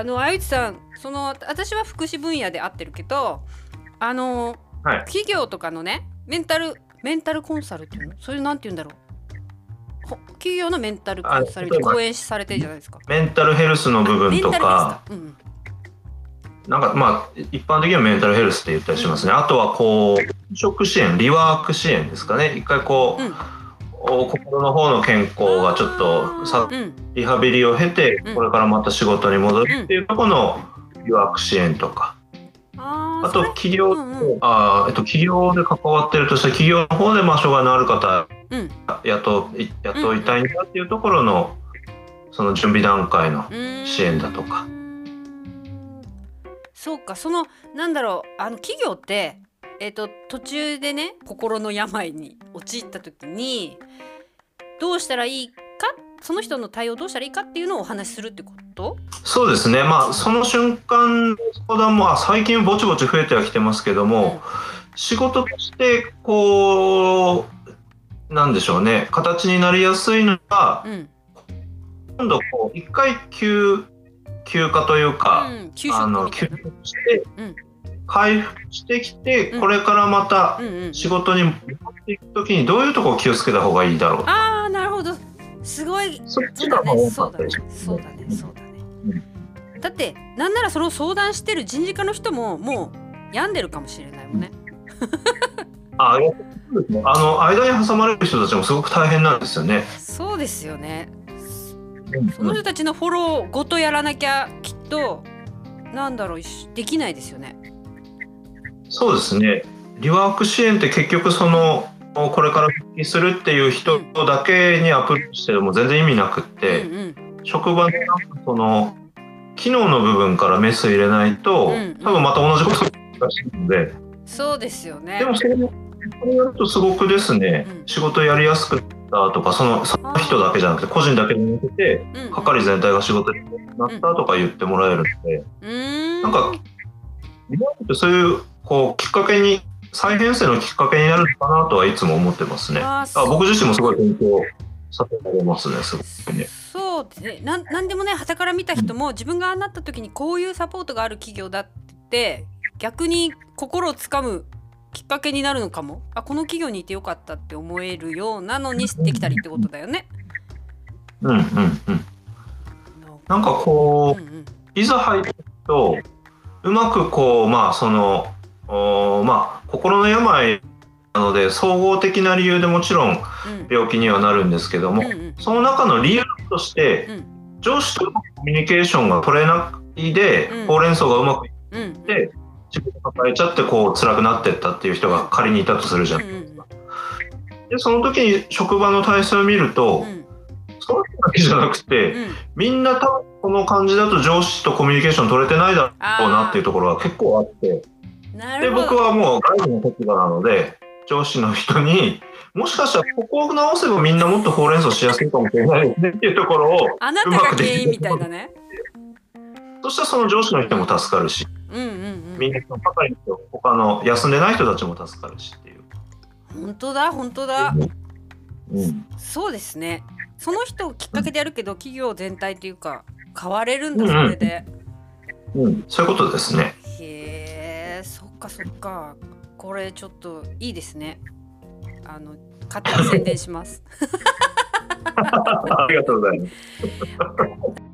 あのあゆちさんその私は福祉分野で合ってるけどあの、はい。企業とかのねメンタルメンタルコンサルっていうの？それなんて言うんだろう？ほ企業のメンタルコンサル講演されてるじゃないですか。メンタルヘルスの部分とか、うん。なんかまあ一般的にはメンタルヘルスって言ったりしますね。あとはこう転職支援、リワーク支援ですかね。一回こう、うん。お心の方の健康がちょっとさうん。リハビリを経てうん。これからまた仕事に戻るっていうところのリワーク支援とか、あと企業、うんうん。あーえっと企業で関わってるとしたら企業の方でまあ障害のある方うん。雇い雇いたいんだっていうところのその準備段階の支援だとか。そうかそのなんだろうあの企業ってえっ、と途中でね心の病に陥った時にどうしたらいいかその人の対応どうしたらいいかっていうのをお話しするってこと？そうですね、まあ、その瞬間の相談もあ最近ぼちぼち増えてはきてますけども、仕事としてこうなんでしょうね。形になりやすいのがうん、今度こう一回休休暇というか、うん、休職してうん回復してきて、うん。これからまたうんうん仕事に戻っていく時にどういうところを気をつけた方がいいだろうああなるほど。すごい。そっちが多だね。そうだねかったりしますそうだね。そうだね。だってなんならその相談してる人事課の人ももう病んでるかもしれないもんね。ああの間に挟まれる人たちもすごく大変なんですよね。そうですよね。その人たちのフォローごとやらなきゃきっとなんだろうしできないですよね。そうですね。リワーク支援って結局そのこれから復帰するっていう人だけにアプローチしても全然意味なくって、うんうん。職場のその機能の部分からメス入れないと、うんうん。多分また同じことが難しいので、そうですよね。で。もそれそれやるとすごくですね、うん。仕事やりやすくなったとかそのその人だけじゃなくて個人だけじゃなくてうんうん。係全体が仕事になったとか言ってもらえるので、うーん。なんかそういうこうきっかけに再編成のきっかけになるのかなとはいつも思ってますね。あ僕自身もすごい勉強させられますねすごくね。そうですねなんなんでもね傍から見た人も自分がああなった時にこういうサポートがある企業だって逆に心をつかむきっかけになるのかもあこの企業にいてよかったって思えるようなのにできたりってことだよね。うんうんうん。なんかこうんうんういざ入るとうまくこうまあそのおまあ心の病なので総合的な理由でもちろんうん。病気にはなるんですけども、うんうん。その中の理由として、うん。上司とうまくコミュニケーションが取れないで、うん。ほうれん草がうまくいっうん。て自分が抱えちゃってこう辛くなってったっていう人が仮にいたとするじゃないですか。でその時に職場の体制を見ると、うん。その人だけじゃなくて、うん。みんな多分この感じだと上司とコミュニケーション取れてないだろうなっていうところが結構あって。で僕はもう外部の立場なので上司の人にもしかしたらここを直せばみんなもっとほうれん草しやすいかもしれないっていうところをあなたが原因みたいなね。そしたらその上司の人も助かるしうんうんうん。みんなその係の人他の休んでない人たちも助かるしっていう。本当だ本当だ。うん。そうですね。その人をきっかけでやるけど企業全体というか変われるんだうん。うんそれで、うん、そういうことですね。へえそっかそっか。これちょっといいですね。あの勝手に宣伝します。ありがとうございます。